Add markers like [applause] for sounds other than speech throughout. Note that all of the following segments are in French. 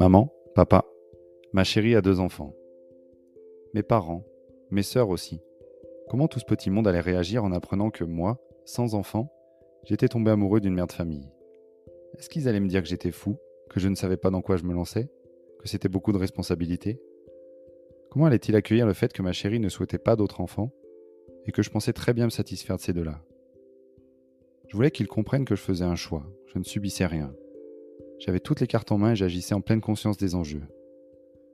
Maman, papa, ma chérie a deux enfants. Mes parents, mes sœurs aussi. Comment tout ce petit monde allait réagir en apprenant que moi, sans enfant, j'étais tombé amoureux d'une mère de famille? Est-ce qu'ils allaient me dire que j'étais fou, que je ne savais pas dans quoi je me lançais, que c'était beaucoup de responsabilités? Comment allait-il accueillir le fait que ma chérie ne souhaitait pas d'autres enfants et que je pensais très bien me satisfaire de ces deux-là? Je voulais qu'ils comprennent que je faisais un choix, je ne subissais rien. J'avais toutes les cartes en main et j'agissais en pleine conscience des enjeux.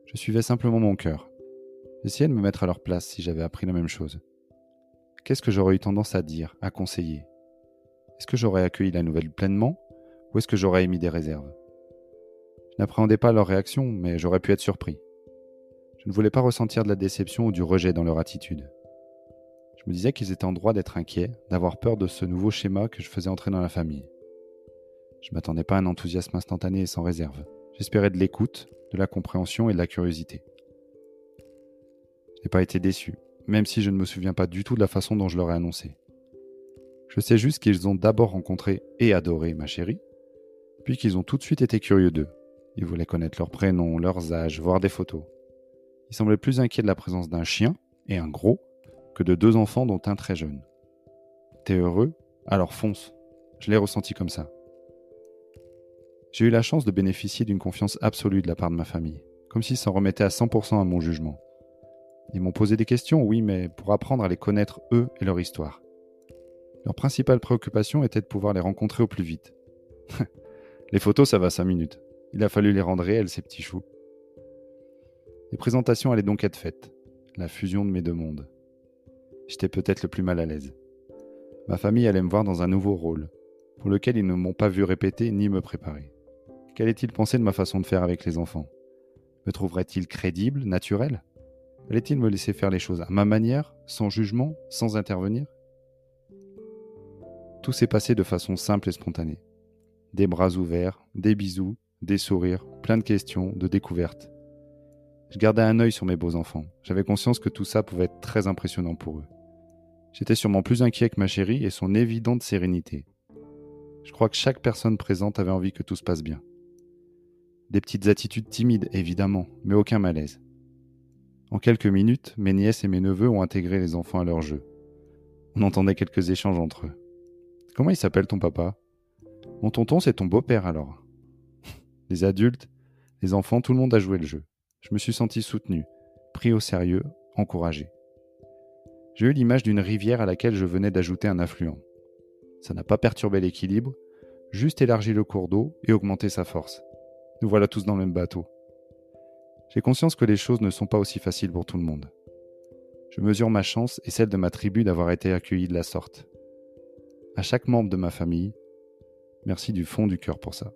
Je suivais simplement mon cœur. J'essayais de me mettre à leur place si j'avais appris la même chose? Qu'est-ce que j'aurais eu tendance à dire, à conseiller? Est-ce que j'aurais accueilli la nouvelle pleinement? Ou est-ce que j'aurais émis des réserves? Je n'appréhendais pas leur réaction, mais j'aurais pu être surpris. Je ne voulais pas ressentir de la déception ou du rejet dans leur attitude. Je me disais qu'ils étaient en droit d'être inquiets, d'avoir peur de ce nouveau schéma que je faisais entrer dans la famille. Je m'attendais pas à un enthousiasme instantané et sans réserve. J'espérais de l'écoute, de la compréhension et de la curiosité. Je n'ai pas été déçu, même si je ne me souviens pas du tout de la façon dont je leur ai annoncé. Je sais juste qu'ils ont d'abord rencontré et adoré ma chérie, puis qu'ils ont tout de suite été curieux d'eux. Ils voulaient connaître leurs prénoms, leurs âges, voir des photos. Ils semblaient plus inquiets de la présence d'un chien, et un gros, que de deux enfants dont un très jeune. T'es heureux? Alors fonce. Je l'ai ressenti comme ça. J'ai eu la chance de bénéficier d'une confiance absolue de la part de ma famille, comme s'ils s'en remettaient à 100% à mon jugement. Ils m'ont posé des questions, oui, mais pour apprendre à les connaître eux et leur histoire. Leur principale préoccupation était de pouvoir les rencontrer au plus vite. [laughs] les photos, ça va 5 minutes. Il a fallu les rendre réelles, ces petits choux. Les présentations allaient donc être faites. La fusion de mes deux mondes. J'étais peut-être le plus mal à l'aise. Ma famille allait me voir dans un nouveau rôle, pour lequel ils ne m'ont pas vu répéter ni me préparer. Qu'allait-il penser de ma façon de faire avec les enfants? Me trouverait-il crédible, naturel? Allait-il me laisser faire les choses à ma manière, sans jugement, sans intervenir? Tout s'est passé de façon simple et spontanée. Des bras ouverts, des bisous, des sourires, plein de questions, de découvertes. Je gardais un œil sur mes beaux enfants. J'avais conscience que tout ça pouvait être très impressionnant pour eux. J'étais sûrement plus inquiet que ma chérie et son évidente sérénité. Je crois que chaque personne présente avait envie que tout se passe bien. Des petites attitudes timides, évidemment, mais aucun malaise. En quelques minutes, mes nièces et mes neveux ont intégré les enfants à leur jeu. On entendait quelques échanges entre eux. Comment il s'appelle ton papa? Mon tonton, c'est ton beau-père alors. [laughs] les adultes, les enfants, tout le monde a joué le jeu. Je me suis senti soutenu, pris au sérieux, encouragé. J'ai eu l'image d'une rivière à laquelle je venais d'ajouter un affluent. Ça n'a pas perturbé l'équilibre, juste élargi le cours d'eau et augmenté sa force. Nous voilà tous dans le même bateau. J'ai conscience que les choses ne sont pas aussi faciles pour tout le monde. Je mesure ma chance et celle de ma tribu d'avoir été accueilli de la sorte. À chaque membre de ma famille, merci du fond du cœur pour ça.